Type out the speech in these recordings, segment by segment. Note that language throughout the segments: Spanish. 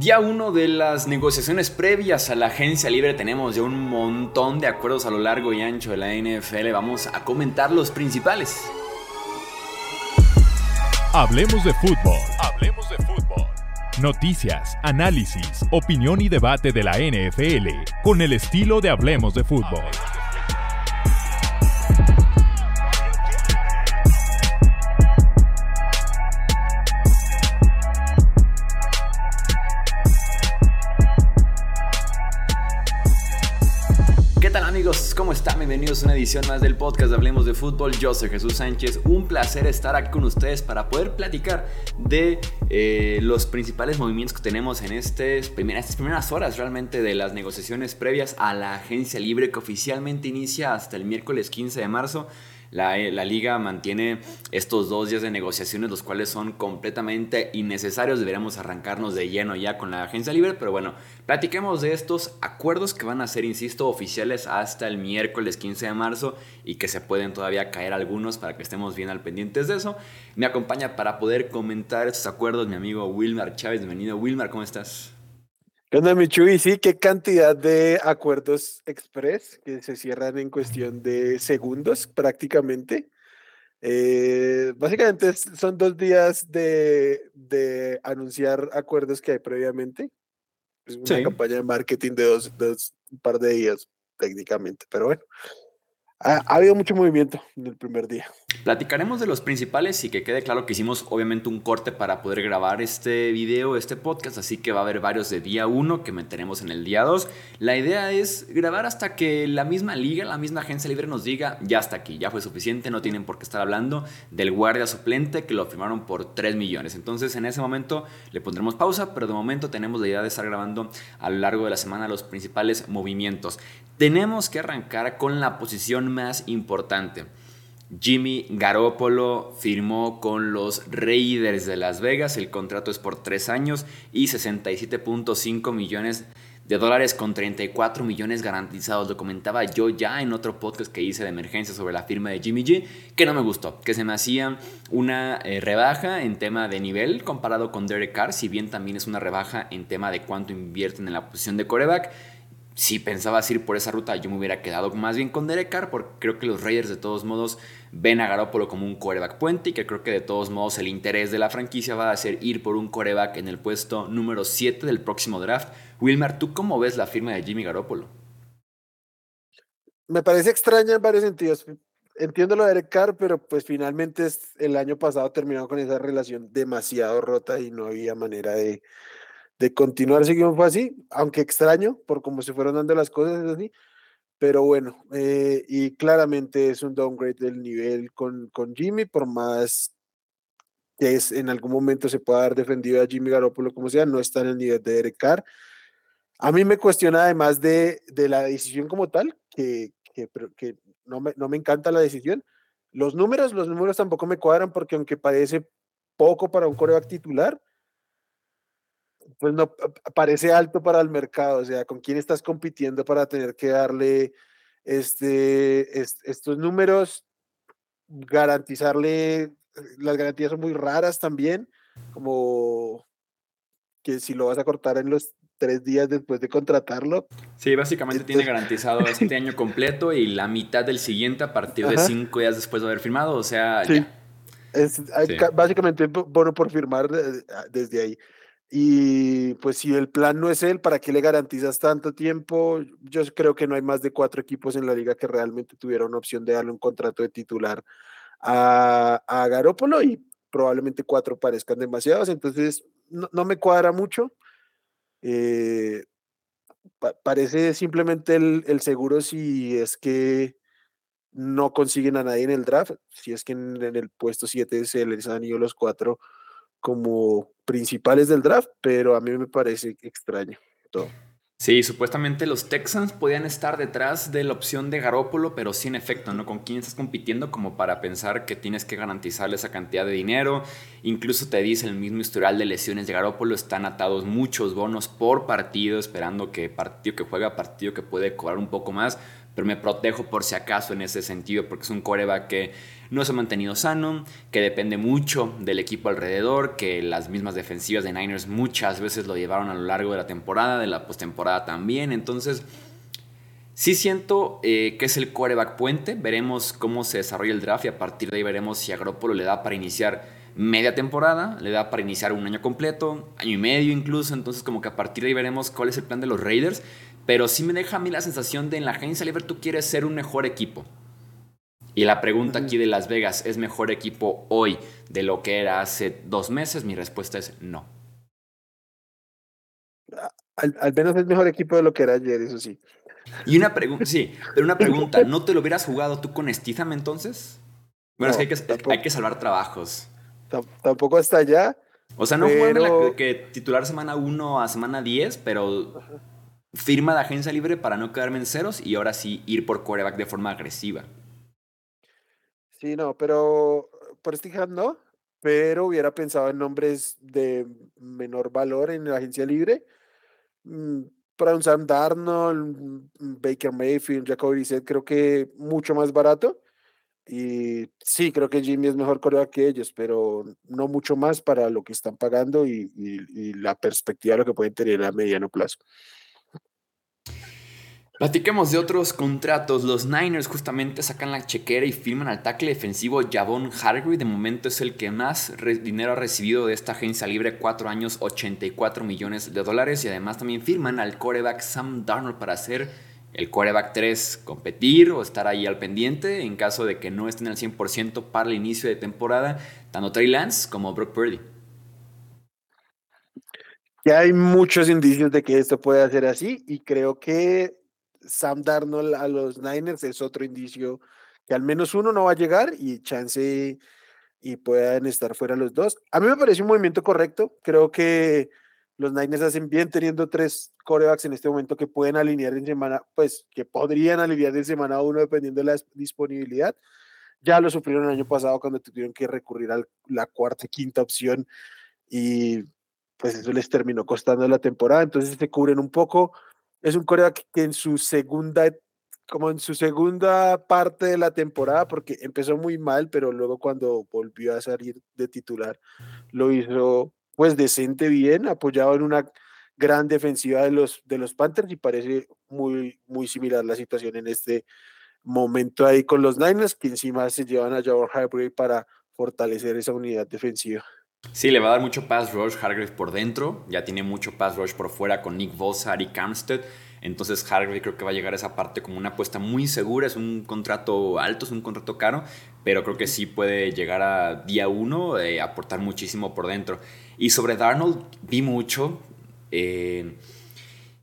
Día uno de las negociaciones previas a la agencia libre tenemos ya un montón de acuerdos a lo largo y ancho de la NFL. Vamos a comentar los principales. Hablemos de fútbol. Hablemos de fútbol. Noticias, análisis, opinión y debate de la NFL con el estilo de Hablemos de fútbol. Una edición más del podcast de Hablemos de Fútbol. Yo soy Jesús Sánchez. Un placer estar aquí con ustedes para poder platicar de eh, los principales movimientos que tenemos en este, primera, estas primeras horas realmente de las negociaciones previas a la agencia libre que oficialmente inicia hasta el miércoles 15 de marzo. La, liga mantiene estos dos días de negociaciones, los cuales son completamente innecesarios. Deberíamos arrancarnos de lleno ya con la agencia libre, pero bueno, platiquemos de estos acuerdos que van a ser, insisto, oficiales hasta el miércoles 15 de marzo y que se pueden todavía caer algunos para que estemos bien al pendientes de eso. Me acompaña para poder comentar estos acuerdos mi amigo Wilmar Chávez. Bienvenido, Wilmar, ¿cómo estás? ¿Qué onda, Michuy? Sí, qué cantidad de acuerdos express que se cierran en cuestión de segundos prácticamente. Eh, básicamente son dos días de, de, anunciar acuerdos que hay previamente. Es una campaña de marketing de dos, dos, un par de días técnicamente, pero bueno. Ha, habido mucho movimiento en el primer día. Platicaremos de los principales y que quede claro que hicimos obviamente un corte para poder grabar este video, este podcast, así que va a haber varios de día 1 que meteremos en el día 2. La idea es grabar hasta que la misma liga, la misma agencia libre nos diga, ya está aquí, ya fue suficiente, no tienen por qué estar hablando del guardia suplente que lo firmaron por 3 millones. Entonces en ese momento le pondremos pausa, pero de momento tenemos la idea de estar grabando a lo largo de la semana los principales movimientos. Tenemos que arrancar con la posición más importante. Jimmy Garoppolo firmó con los Raiders de Las Vegas. El contrato es por tres años y 67.5 millones de dólares con 34 millones garantizados. Lo comentaba yo ya en otro podcast que hice de emergencia sobre la firma de Jimmy G, que no me gustó, que se me hacía una eh, rebaja en tema de nivel comparado con Derek Carr, si bien también es una rebaja en tema de cuánto invierten en la posición de coreback si pensabas ir por esa ruta, yo me hubiera quedado más bien con Derek Carr, porque creo que los Raiders de todos modos ven a Garoppolo como un coreback puente y que creo que de todos modos el interés de la franquicia va a ser ir por un coreback en el puesto número 7 del próximo draft. Wilmer, ¿tú cómo ves la firma de Jimmy Garoppolo? Me parece extraña en varios sentidos. Entiendo lo de Derek Carr, pero pues finalmente el año pasado terminó con esa relación demasiado rota y no había manera de, de continuar si fue así, aunque extraño por cómo se fueron dando las cosas así, pero bueno, eh, y claramente es un downgrade del nivel con, con Jimmy, por más que es, en algún momento se pueda haber defendido a Jimmy Garoppolo como sea, no está en el nivel de Derek Carr. A mí me cuestiona además de, de la decisión como tal, que, que, que no, me, no me encanta la decisión. Los números, los números tampoco me cuadran porque aunque parece poco para un coreback titular, pues no parece alto para el mercado, o sea, con quién estás compitiendo para tener que darle este, estos números, garantizarle, eh, las garantías son muy raras también, como que si lo vas a cortar en los tres días después de contratarlo. Sí, básicamente tiene garantizado este año completo y la mitad del siguiente a partir de cinco días después de haber firmado, o sea, sí. Es, básicamente bueno por firmar desde ahí. Y pues si el plan no es él, ¿para qué le garantizas tanto tiempo? Yo creo que no hay más de cuatro equipos en la liga que realmente tuvieron opción de darle un contrato de titular a, Garópolo y probablemente cuatro parezcan demasiados, entonces no, me cuadra mucho. Eh, parece simplemente el, el, seguro si es que no consiguen a nadie en el draft, si es que en, en el puesto 7 se les han ido los cuatro como principales del draft, pero a mí me parece extraño todo. Sí, supuestamente los Texans podían estar detrás de la opción de Garópolo, pero sin efecto, ¿no? ¿Con quién estás compitiendo como para pensar que tienes que garantizarle esa cantidad de dinero? Incluso te dice el mismo historial de lesiones de Garópolo, están atados muchos bonos por partido, esperando que partido que juega, partido que puede cobrar un poco más, pero me protejo por si acaso en ese sentido, porque es un coreback que no se ha mantenido sano, que depende mucho del equipo alrededor, que las mismas defensivas de Niners muchas veces lo llevaron a lo largo de la temporada, de la postemporada también, entonces... Sí siento eh, que es el coreback puente. Veremos cómo se desarrolla el draft y a partir de ahí veremos si a le da para iniciar media temporada, le da para iniciar un año completo, año y medio incluso. Entonces como que a partir de ahí veremos cuál es el plan de los Raiders. Pero sí me deja a mí la sensación de en la agencia libre tú quieres ser un mejor equipo. Y la pregunta aquí de Las Vegas, ¿es mejor equipo hoy de lo que era hace dos meses? Mi respuesta es no. Al, menos es mejor equipo de lo que era ayer, eso sí. Y una pregunta, sí, pero una pregunta, ¿no te lo hubieras jugado tú con Stitham entonces? Bueno, es que hay, que salvar trabajos. Tampoco hasta allá. O sea, no pero... que titular semana 1 a semana 10, pero firma de agencia libre para no quedarme en ceros y ahora sí ir por quarterback de forma agresiva. Sí, no, pero por Stitham no, pero hubiera pensado en nombres de menor valor en la agencia libre. Mm, para un Sam Darnold, Baker Mayfield, Jacoby Brissett, creo que mucho más barato. Y sí, creo que Jimmy es mejor coreback que ellos, pero no mucho más para lo que están pagando y, y la perspectiva de lo que pueden tener a mediano plazo. Platiquemos de otros contratos. Los Niners justamente sacan la chequera y firman al tackle defensivo Javon Hargrave. De momento es el que más dinero ha recibido de esta agencia libre, 4 años, 84 millones de dólares. Y además también firman al coreback Sam Darnold para hacer el coreback 3, competir o estar ahí al pendiente en caso de que no estén al 100% para el inicio de temporada, tanto Trey Lance como Brock Purdy. Ya hay muchos indicios de que esto puede ser así y creo que Sam Darnold a los Niners es otro indicio que al menos uno no va a llegar y chance y puedan estar fuera los dos. A mí me parece un movimiento correcto. Creo que los Niners hacen bien teniendo tres corebacks en este momento que pueden alinear en semana, pues que podrían alinear en semana uno dependiendo de la disponibilidad. Ya lo sufrieron el año pasado cuando tuvieron que recurrir a la cuarta quinta opción y pues eso les terminó costando la temporada. Entonces se cubren un poco es un coreback que en su segunda, como en su segunda parte de la temporada, porque empezó muy mal, pero luego cuando volvió a salir de titular, lo hizo pues decente bien, apoyado en una gran defensiva de los, de los Panthers y parece muy, muy similar la situación en este momento ahí con los Niners, que encima se llevan a Jawar Hargrave para fortalecer esa unidad defensiva. Sí, le va a dar mucho pass rush Hargrave por dentro. Ya tiene mucho pass rush por fuera con Nick Bosa, y Armstead. Entonces Hargrave creo que va a llegar a esa parte como una apuesta muy segura. Es un contrato alto, es un contrato caro, pero creo que sí puede llegar a día uno, eh, aportar muchísimo por dentro. Y sobre Darnold vi mucho. Eh,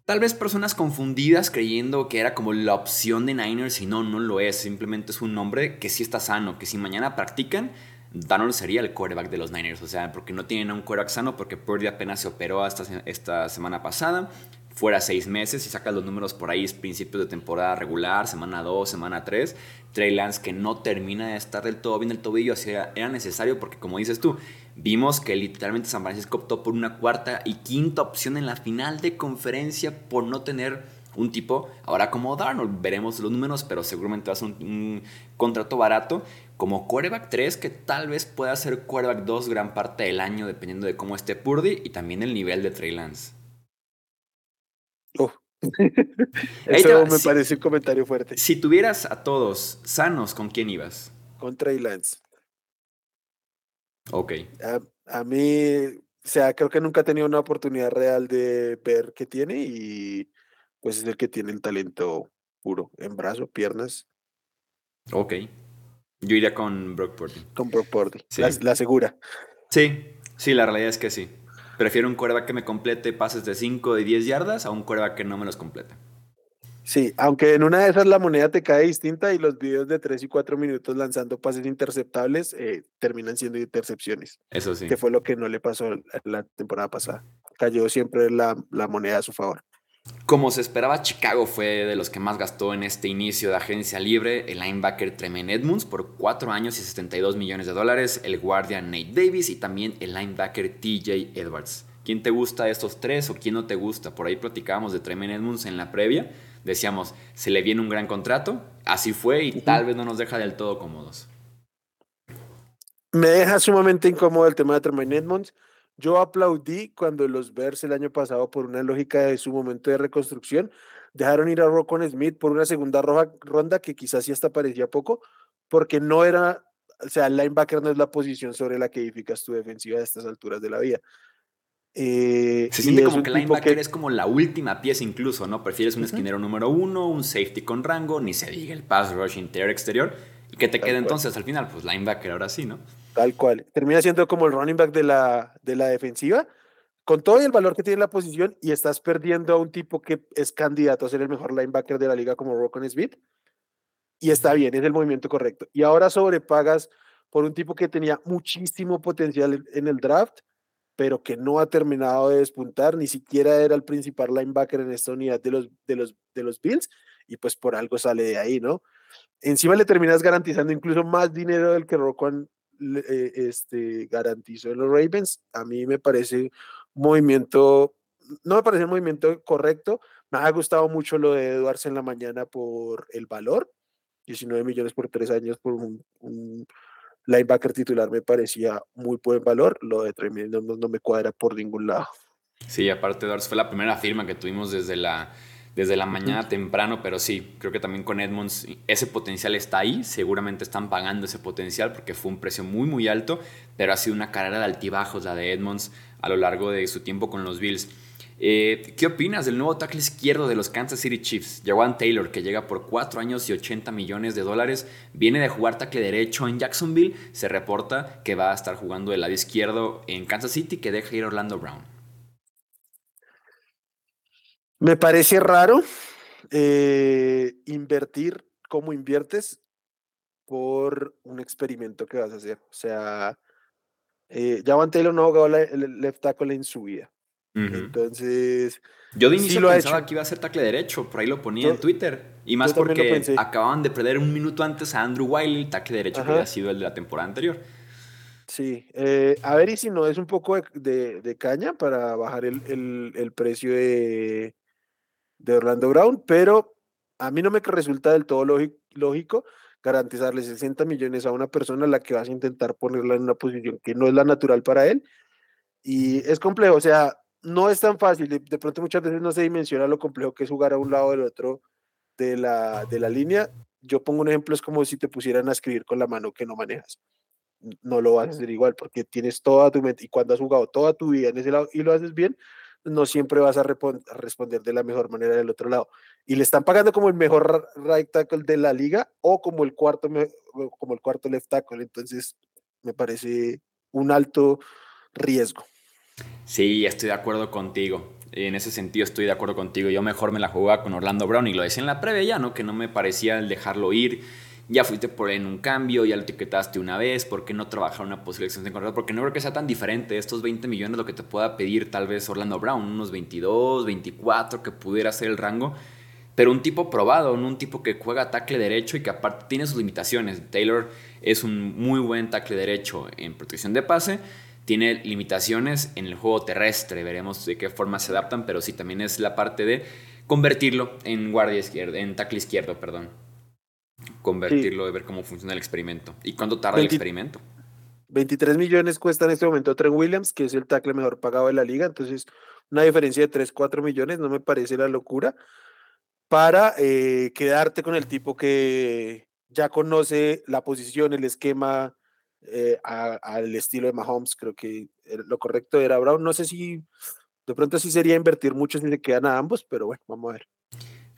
tal vez personas confundidas creyendo que era como la opción de Niners y no, no lo es. Simplemente es un nombre que sí está sano, que si mañana practican Darnold sería el quarterback de los Niners, o sea, porque no tienen un quarterback sano, porque Purdy apenas se operó esta, esta semana pasada, fuera seis meses y saca los números por ahí, es principios de temporada regular, semana 2, semana 3. Trey Lance que no termina de estar del todo bien el tobillo, así era necesario porque como dices tú, vimos que literalmente San Francisco optó por una cuarta y quinta opción en la final de conferencia por no tener un tipo ahora como Darnold. Veremos los números, pero seguramente va a un contrato barato como quarterback 3 que tal vez pueda ser quarterback 2 gran parte del año dependiendo de cómo esté Purdy y también el nivel de Trey Lance. Eso me parece un comentario fuerte. Si tuvieras a todos sanos, ¿con quién ibas? Con Trey Lance. Ok. A, a, mí, o sea, creo que nunca he tenido una oportunidad real de ver qué tiene y pues es el que tiene el talento puro en brazo, piernas. Ok. Yo iría con Brock Purdy. Con Brock Purdy. La, segura. Sí, sí, la realidad es que sí. Prefiero un coreback que me complete pases de 5 y 10 yardas a un coreback que no me los complete. Sí, aunque en una de esas la moneda te cae distinta y los videos de 3 y 4 minutos lanzando pases interceptables eh, terminan siendo intercepciones. Eso sí. Que fue lo que no le pasó la temporada pasada. Cayó siempre la, la moneda a su favor. Como se esperaba, Chicago fue de los que más gastó en este inicio de agencia libre. El linebacker Tremaine Edmonds por 4 años y 72 millones de dólares. El guardia Nate Davis y también el linebacker TJ Edwards. ¿Quién te gusta de estos tres o quién no te gusta? Por ahí platicábamos de Tremaine Edmonds en la previa. decíamos, se le viene un gran contrato, así fue y tal vez no nos deja del todo cómodos. Me deja sumamente incómodo el tema de Tremaine Edmonds. Yo aplaudí cuando los Bears el año pasado, por una lógica de su momento de reconstrucción, dejaron ir a Rocon Smith por una segunda ronda que quizás sí hasta parecía poco, porque no era, o sea, el linebacker no es la posición sobre la que edificas tu defensiva a estas alturas de la vida. Eh, Se siente como que el linebacker es como la última pieza incluso, ¿no? Prefieres un esquinero número uno, un safety con rango, ni se diga el pass rush interior exterior. ¿Y qué te queda entonces al final? Pues linebacker ahora sí, ¿no? Tal cual. Termina siendo como el running back de la, de la defensiva, con todo el valor que tiene la posición, y estás perdiendo a un tipo que es candidato a ser el mejor linebacker de la liga como Rocon Smith. Y está bien, es el movimiento correcto. Y ahora sobrepagas por un tipo que tenía muchísimo potencial en el draft pero que no ha terminado de despuntar, ni siquiera era el principal linebacker en esta unidad de los, de los, de los Bills, y pues por algo sale de ahí, ¿no? Encima le terminas garantizando incluso más dinero del que Roquan eh, este, garantizó los Ravens. A mí me parece movimiento, no me parece un movimiento correcto. Me ha gustado mucho lo de Edwards en la mañana por el valor, 19 millones por tres años por un linebacker titular me parecía muy buen valor, lo de Tremendo no, me cuadra por ningún lado. Sí, aparte Edwards fue la primera firma que tuvimos desde la, desde la mañana temprano, pero sí, creo que también con Edmonds ese potencial está ahí, seguramente están pagando ese potencial porque fue un precio muy muy alto, pero ha sido una carrera de altibajos la de Edmonds a lo largo de su tiempo con los Bills. Eh, ¿Qué opinas del nuevo tackle izquierdo de los Kansas City Chiefs? Jawan Taylor, que llega por 4 años y 80 millones de dólares, viene de jugar tackle derecho en Jacksonville. Se reporta que va a estar jugando del lado izquierdo en Kansas City, que deja ir Orlando Brown. Me parece raro eh, invertir como inviertes por un experimento que vas a hacer. O sea, eh, Jawan Taylor no ha jugado el left tackle en su vida. Entonces. Yo de inicio pensaba que iba a ser tackle derecho, por ahí lo ponía en Twitter. Y más porque acababan de perder un minuto antes a Andrew Wiley, tackle derecho que había sido el de la temporada anterior. Sí, eh, a ver y si no es un poco de, caña para bajar el, precio de, de, Orlando Brown, pero a mí no me resulta del todo lógico garantizarle 60 millones a una persona a la que vas a intentar ponerla en una posición que no es la natural para él. Y es complejo, o sea, no es tan fácil. De, pronto muchas veces no se dimensiona lo complejo que es jugar a un lado del otro de la, de la línea. Yo pongo un ejemplo, es como si te pusieran a escribir con la mano que no manejas. No lo vas a hacer igual porque tienes toda tu mente y cuando has jugado toda tu vida en ese lado y lo haces bien, no siempre vas a, responder de la mejor manera del otro lado. Y le están pagando como el mejor right tackle de la liga o como el cuarto, como el cuarto left tackle. Entonces, me parece un alto riesgo. Sí, estoy de acuerdo contigo. En ese sentido estoy de acuerdo contigo. Yo mejor me la jugaba con Orlando Brown y lo decía en la previa ya, ¿no? Que no me parecía el dejarlo ir. Ya fuiste por en un cambio, ya lo etiquetaste una vez, ¿por qué no trabajar una posible extensión de contrato? Porque no creo que sea tan diferente estos 20 millones lo que te pueda pedir tal vez Orlando Brown, unos 22, 24 que pudiera ser el rango, pero un tipo probado, un tipo que juega tackle derecho y que aparte tiene sus limitaciones. Taylor es un muy buen tackle derecho en protección de pase, tiene limitaciones en el juego terrestre, veremos de qué forma se adaptan, pero sí también es la parte de convertirlo en guardia izquierda, en tackle izquierdo, perdón. Convertirlo, de ver cómo funciona el experimento. ¿Y cuánto tarda el experimento? 23 millones cuesta en este momento Trent Williams, que es el tackle mejor pagado de la liga, entonces una diferencia de 3, 4 millones no me parece la locura para eh, quedarte con el tipo que ya conoce la posición, el esquema, eh, al estilo de Mahomes. Creo que lo correcto era Brown. No sé si de pronto sí sería invertir mucho si se quedan a ambos, pero bueno, vamos a ver.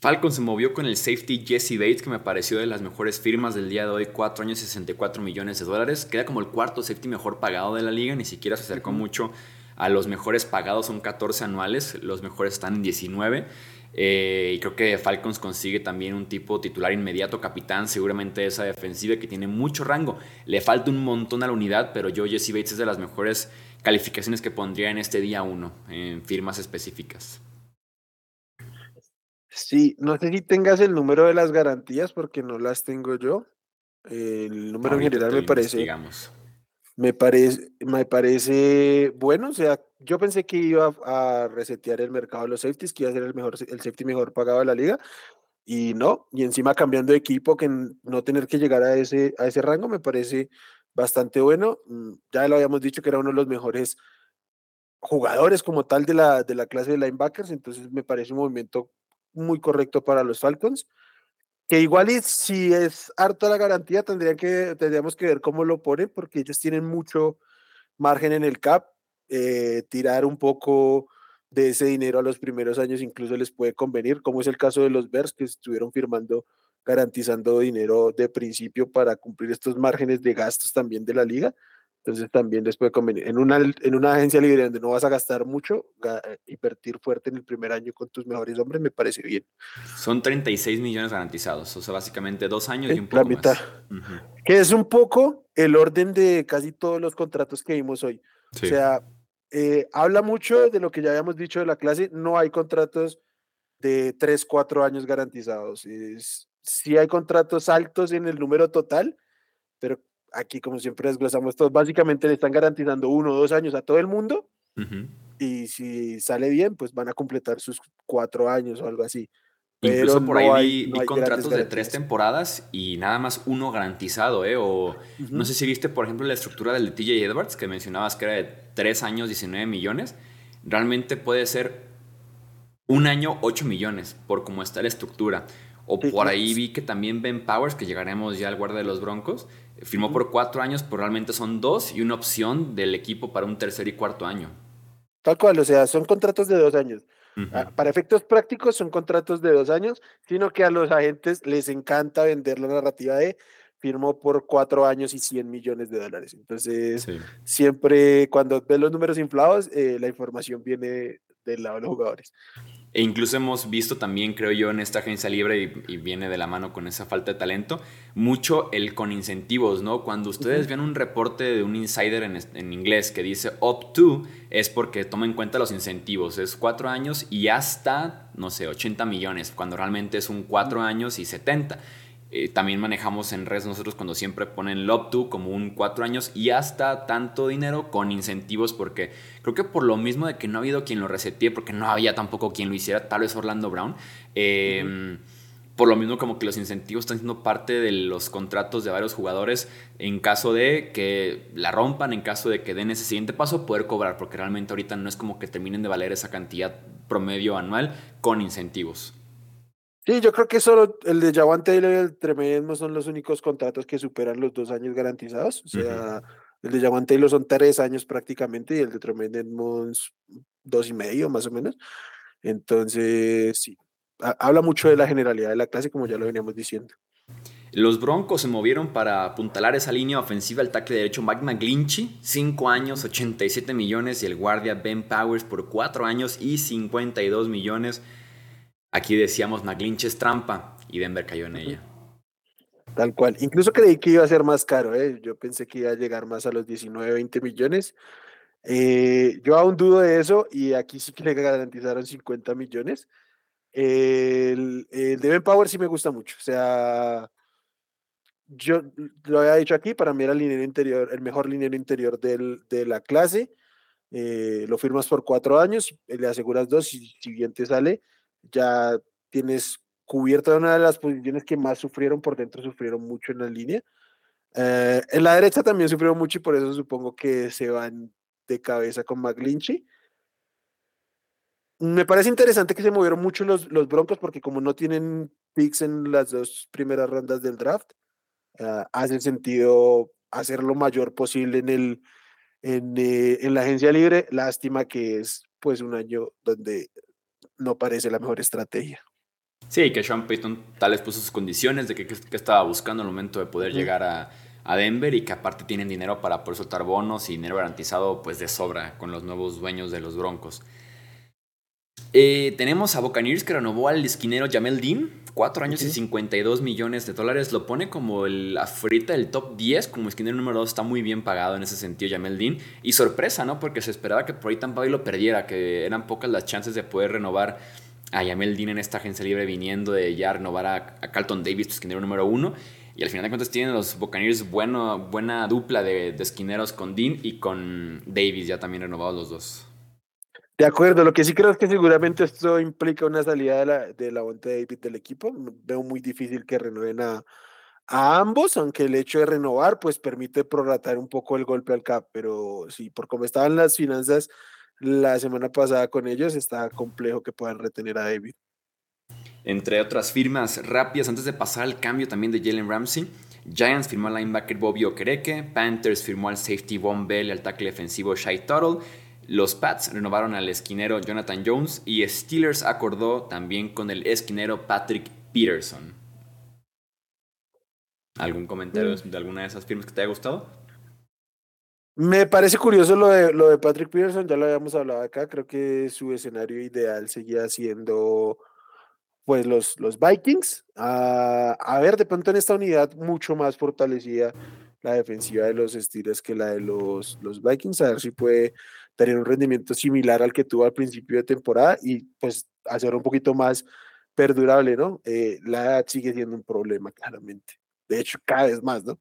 Falcon se movió con el safety Jesse Bates, que me pareció de las mejores firmas del día de hoy, 4 años y 64 millones de dólares. Queda como el cuarto safety mejor pagado de la liga, ni siquiera se acercó mucho a los mejores pagados, son 14 anuales, los mejores están en 19. Eh, y creo que Falcons consigue también un tipo titular inmediato, capitán, seguramente esa defensiva que tiene mucho rango. Le falta un montón a la unidad, pero yo Jesse Bates es de las mejores calificaciones que pondría en este día uno, en firmas específicas. Sí, no sé si tengas el número de las garantías porque no las tengo yo. El número en general me parece. Digamos. Me parece, me parece bueno, o sea, yo pensé que iba a resetear el mercado de los safeties, que iba a ser el mejor, el safety mejor pagado de la liga, Y no, y encima cambiando de equipo, que no tener que llegar a ese, a ese rango me parece bastante bueno. Mm, ya lo habíamos dicho que era uno de los mejores jugadores como tal de la, de la clase de linebackers, entonces me parece un movimiento muy correcto para los Falcons. Que igual y si es harta la garantía, tendría que, tendríamos que ver cómo lo ponen, porque ellos tienen mucho margen en el cap. Eh, tirar un poco de ese dinero a los primeros años incluso les puede convenir, como es el caso de los Bears que estuvieron firmando, garantizando dinero de principio para cumplir estos márgenes de gastos también de la liga. Entonces también les puede convenir. En una, en una agencia libre donde no vas a gastar mucho, eh, invertir fuerte en el primer año con tus mejores hombres me parece bien. Son 36 millones garantizados, o sea, básicamente dos años y un poco la mitad. Que es un poco el orden de casi todos los contratos que vimos hoy. O sea, eh, habla mucho de lo que ya habíamos dicho de la clase, no hay contratos de 3, 4 años garantizados. Es, sí hay contratos altos en el número total, pero aquí, como siempre desglosamos todos, básicamente le están garantizando uno o dos años a todo el mundo. Y si sale bien, pues van a completar sus cuatro años o algo así. Incluso por ahí vi, contratos de tres temporadas y nada más uno garantizado, ¿eh? O no sé si viste, por ejemplo, la estructura del de TJ Edwards, que mencionabas que era de tres años, 19 millones. Realmente puede ser un año, 8 millones, por cómo está la estructura. O por ahí vi que también Ben Powers, que llegaremos ya al guarda de los Broncos, Firmó por cuatro años, pero realmente son dos y una opción del equipo para un tercer y cuarto año. Tal cual, o sea, son contratos de dos años. Ah, para efectos prácticos son contratos de dos años, sino que a los agentes les encanta vender la narrativa de firmó por cuatro años y 100 millones de dólares. Entonces, siempre cuando ves los números inflados, eh, la información viene del lado de los jugadores. E incluso hemos visto también, creo yo, en esta agencia libre, y, viene de la mano con esa falta de talento, mucho el con incentivos, ¿no? Cuando ustedes ven un reporte de un insider en, en, inglés que dice up to, es porque toma en cuenta los incentivos. Es cuatro años y hasta, no sé, 80 millones, cuando realmente es un cuatro años y 70. Eh, también manejamos en redes nosotros cuando siempre ponen Love to como un cuatro años y hasta tanto dinero con incentivos porque creo que por lo mismo de que no ha habido quien lo resetee porque no había tampoco quien lo hiciera, tal vez Orlando Brown. Em, por lo mismo como que los incentivos están siendo parte de los contratos de varios jugadores en caso de que la rompan, en caso de que den ese siguiente paso, poder cobrar, porque realmente ahorita no es como que terminen de valer esa cantidad promedio anual con incentivos. Sí, yo creo que solo el de Jawan Taylor y el Tremendmo son los únicos contratos que superan los dos años garantizados. O sea, el de Jawan Taylor son tres años prácticamente y el de Tremendmo dos y medio más o menos. Entonces, sí, habla mucho de la generalidad de la clase, como ya lo veníamos diciendo. Los Broncos se movieron para apuntalar esa línea ofensiva al tackle derecho Mike McGlinchey, 5 años, 87 millones, y el guardia Ben Powers por 4 años y 52 millones. Aquí decíamos McLinch es trampa y Denver cayó en ella. Tal cual. Incluso creí que iba a ser más caro. ¿eh? Yo pensé que iba a llegar más a los 19, 20 millones. Eh, yo aún dudo de eso y aquí sí que le garantizaron 50 millones. El, el Devin Power sí me gusta mucho. O sea, yo lo había dicho aquí, para mí era el interior, el mejor liniero interior del, de la clase. Eh, lo firmas por cuatro años, le aseguras dos y si bien te sale, ya tienes cubierta una de las posiciones que más sufrieron por dentro, sufrieron mucho en la línea. Eh, en la derecha también sufrieron mucho y por eso supongo que se van de cabeza con McGlinchy. Me parece interesante que se movieron mucho los, los Broncos porque como no tienen picks en las dos primeras rondas del draft, uh, hace sentido hacer lo mayor posible en, el, en, eh, en la agencia libre. Lástima que es pues un año donde no parece la mejor estrategia. Sí, que Sean Payton tal vez puso sus condiciones de que, estaba buscando el momento de poder llegar a, Denver y que aparte tienen dinero para poder soltar bonos y dinero garantizado pues de sobra con los nuevos dueños de los Broncos. Eh, tenemos a Buccaneers que renovó al esquinero Jamel Dean, 4 años y 52 millones de dólares. Lo pone como el afuera del top 10, como esquinero número 2. Está muy bien pagado en ese sentido Jamel Dean. Y sorpresa, ¿no? Porque se esperaba que por ahí Tampa Bay lo perdiera, que eran pocas las chances de poder renovar a Jamel Dean en esta agencia libre viniendo de ya renovar a, Carlton Davis, esquinero número 1. Y al final de cuentas tienen los Buccaneers bueno, buena dupla de, de esquineros con Dean y con Davis ya también renovados los dos. De acuerdo, lo que sí creo es que seguramente esto implica una salida de la, de la David del equipo. Veo muy difícil que renueven a, a ambos, aunque el hecho de renovar pues permite prorratar un poco el golpe al cap, pero sí, por cómo estaban las finanzas la semana pasada con ellos, está complejo que puedan retener a David. Entre otras firmas rápidas, antes de pasar al cambio también de Jalen Ramsey, Giants firmó al linebacker Bobby Okereke, Panthers firmó al safety Von Bell y al tackle defensivo Shai Tuttle, los Pats renovaron al esquinero Jonathan Jones y Steelers acordó también con el esquinero Patrick Peterson. ¿Algún comentario mm. de alguna de esas firmas que te haya gustado? Me parece curioso lo de, lo de Patrick Peterson, ya lo habíamos hablado acá, creo que su escenario ideal seguía siendo pues los, los Vikings. A ver, de pronto en esta unidad mucho más fortalecida la defensiva de los Steelers que la de los, los Vikings, a ver si puede tener un rendimiento similar al que tuvo al principio de temporada y pues hacer un poquito más perdurable, ¿no? Eh, la edad sigue siendo un problema, claramente de hecho, cada vez más, ¿no?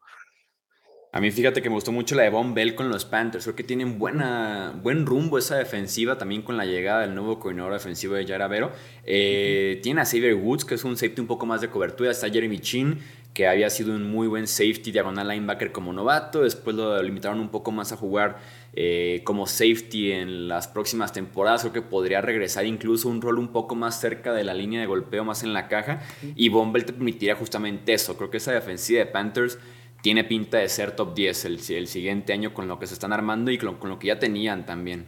A mí fíjate que me gustó mucho la de Von Bell con los Panthers. Creo que tienen buena, buen rumbo esa defensiva también con la llegada del nuevo coordinador defensivo de Yara Vero. Eh, tiene a Xavier Woods, que es un safety un poco más de cobertura. Está Jeremy Chin, que había sido un muy buen safety diagonal linebacker como novato. Después lo limitaron un poco más a jugar eh, como safety en las próximas temporadas. Creo que podría regresar incluso un rol un poco más cerca de la línea de golpeo, más en la caja. Y Von Bell te permitiría justamente eso. Creo que esa defensiva de Panthers tiene pinta de ser top 10 el, el siguiente año con lo que se están armando y con, lo que ya tenían también.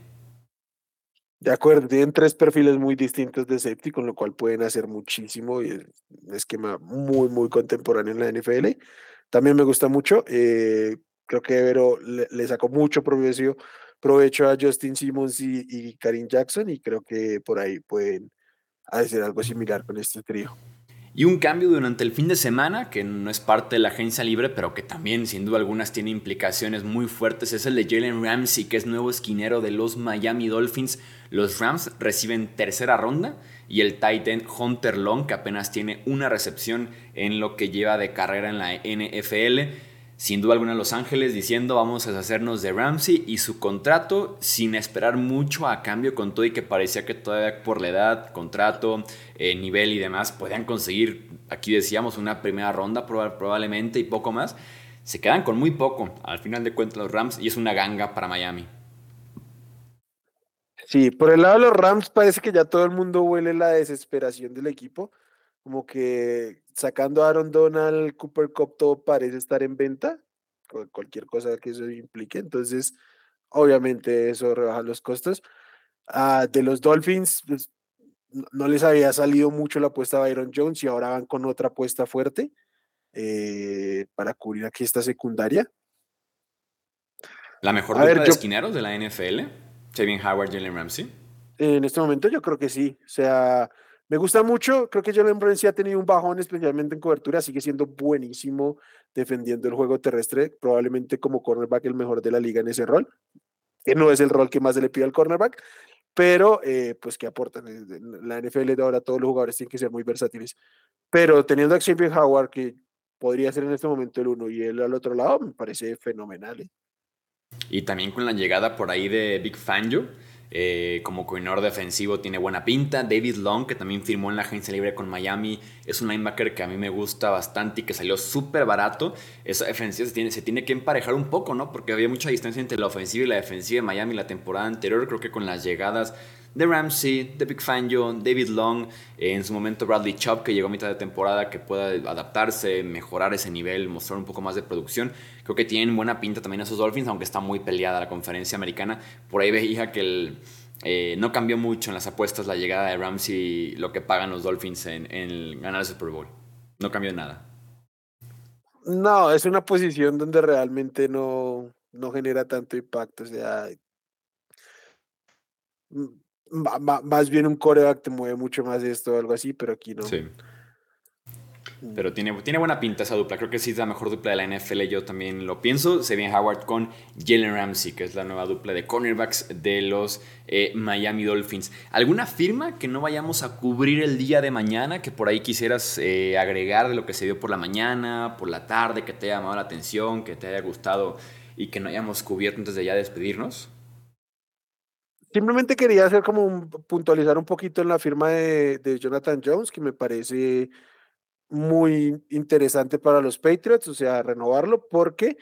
De acuerdo, tienen tres perfiles muy distintos de safety, con lo cual pueden hacer muchísimo y es un esquema muy, muy contemporáneo en la NFL. También me gusta mucho. Eh, creo que Evero le, sacó mucho provecho, a Justin Simmons y, y Karim Jackson y creo que por ahí pueden hacer algo similar con este trío. Y un cambio durante el fin de semana, que no es parte de la agencia libre, pero que también sin duda algunas tiene implicaciones muy fuertes, es el de Jalen Ramsey, que es nuevo esquinero de los Miami Dolphins. Los Rams reciben tercera ronda y el tight end Hunter Long, que apenas tiene una recepción en lo que lleva de carrera en la NFL sin duda alguna Los Ángeles diciendo vamos a deshacernos de Ramsey y su contrato sin esperar mucho a cambio con todo y que parecía que todavía por la edad, contrato, eh, nivel y demás podían conseguir, aquí decíamos, una primera ronda probablemente y poco más. Se quedan con muy poco, al final de cuentas los Rams, y es una ganga para Miami. Sí, por el lado de los Rams parece que ya todo el mundo huele la desesperación del equipo como que sacando a Aaron Donald, Cooper Cup, todo parece estar en venta, cualquier cosa que eso implique. Entonces, obviamente eso rebaja los costos. Ah, de los Dolphins, pues, no les había salido mucho la apuesta de Byron Jones y ahora van con otra apuesta fuerte eh, para cubrir aquí esta secundaria. ¿La mejor dupla de esquineros de la NFL? Kevin Howard, Jalen Ramsey. En este momento yo creo que sí. O sea, me gusta mucho, creo que Jalen Brown sí ha tenido un bajón, especialmente en cobertura, sigue siendo buenísimo defendiendo el juego terrestre, probablemente como cornerback el mejor de la liga en ese rol, que no es el rol que más se le pide al cornerback, pero eh, pues que aportan. La NFL de ahora todos los jugadores tienen que ser muy versátiles, pero teniendo a Xavier Howard, que podría ser en este momento el uno y él al otro lado, me parece fenomenal. ¿eh? Y también con la llegada por ahí de Big Fangio, eh, como coordinador defensivo tiene buena pinta. David Long, que también firmó en la agencia libre con Miami, es un linebacker que a mí me gusta bastante y que salió súper barato. Esa defensiva se tiene, se tiene que emparejar un poco, ¿no? Porque había mucha distancia entre la ofensiva y la defensiva de Miami la temporada anterior. Creo que con las llegadas de Ramsey, de Big Fangio, David Long, eh, en su momento Bradley Chubb, que llegó a mitad de temporada, que pueda adaptarse, mejorar ese nivel, mostrar un poco más de producción. Creo que tienen buena pinta también esos Dolphins, aunque está muy peleada la conferencia americana. Por ahí veía que el, eh, no cambió mucho en las apuestas la llegada de Ramsey, lo que pagan los Dolphins en, ganar el Super Bowl. No cambió nada. No, es una posición donde realmente no, no genera tanto impacto. O sea, más bien un coreback te mueve mucho más esto o algo así, pero aquí no. Sí. Mm. Pero tiene, tiene buena pinta esa dupla. Creo que sí es la mejor dupla de la NFL. Yo también lo pienso. Se viene Howard con Jalen Ramsey, que es la nueva dupla de cornerbacks de los eh, Miami Dolphins. ¿Alguna firma que no vayamos a cubrir el día de mañana? Que por ahí quisieras eh, agregar de lo que se vio por la mañana, por la tarde, que te haya llamado la atención, que te haya gustado y que no hayamos cubierto antes de ya despedirnos? Simplemente quería hacer como un, puntualizar un poquito en la firma de, de Jonathan Jones, que me parece muy interesante para los Patriots, o sea, renovarlo, porque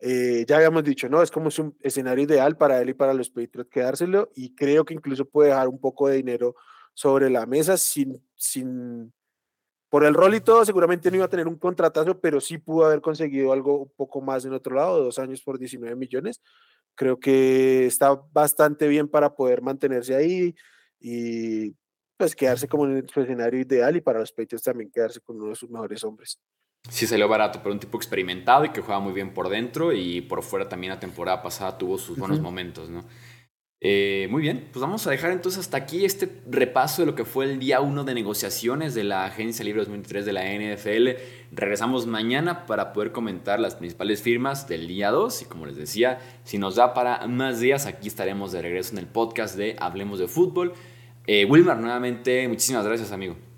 eh, ya habíamos dicho, ¿no? Es como un escenario ideal para él y para los Patriots quedárselo, y creo que incluso puede dejar un poco de dinero sobre la mesa sin, sin, por el rol y todo, seguramente no iba a tener un contratazo, pero sí pudo haber conseguido algo un poco más en otro lado, dos años por 19 millones. Creo que está bastante bien para poder mantenerse ahí y pues quedarse como en el escenario ideal y para los Patriots también quedarse con uno de sus mejores hombres. Sí salió barato, pero un tipo experimentado y que juega muy bien por dentro y por fuera también la temporada pasada tuvo sus buenos momentos, ¿no? Eh, muy bien, pues vamos a dejar entonces hasta aquí este repaso de lo que fue el día 1 de negociaciones de la Agencia Libre 2023 de la NFL. Regresamos mañana para poder comentar las principales firmas del día 2 y como les decía, si nos da para más días, aquí estaremos de regreso en el podcast de Hablemos de Fútbol. Eh, Wilmar, nuevamente, muchísimas gracias amigo.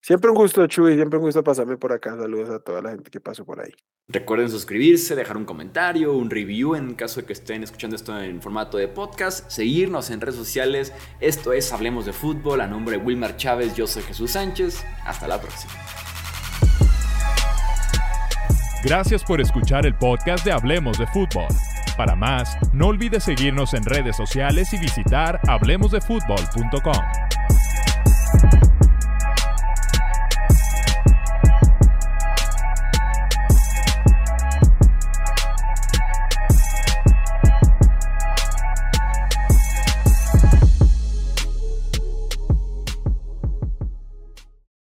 Siempre un gusto, Chuy, siempre un gusto pasarme por acá. Saludos a toda la gente que pasó por ahí. Recuerden suscribirse, dejar un comentario, un review en caso de que estén escuchando esto en formato de podcast, seguirnos en redes sociales. Esto es Hablemos de Fútbol. A nombre de Wilmar Chávez, yo soy Jesús Sánchez. Hasta la próxima. Gracias por escuchar el podcast de Hablemos de Fútbol. Para más, no olvides seguirnos en redes sociales y visitar hablemosdefutbol.com.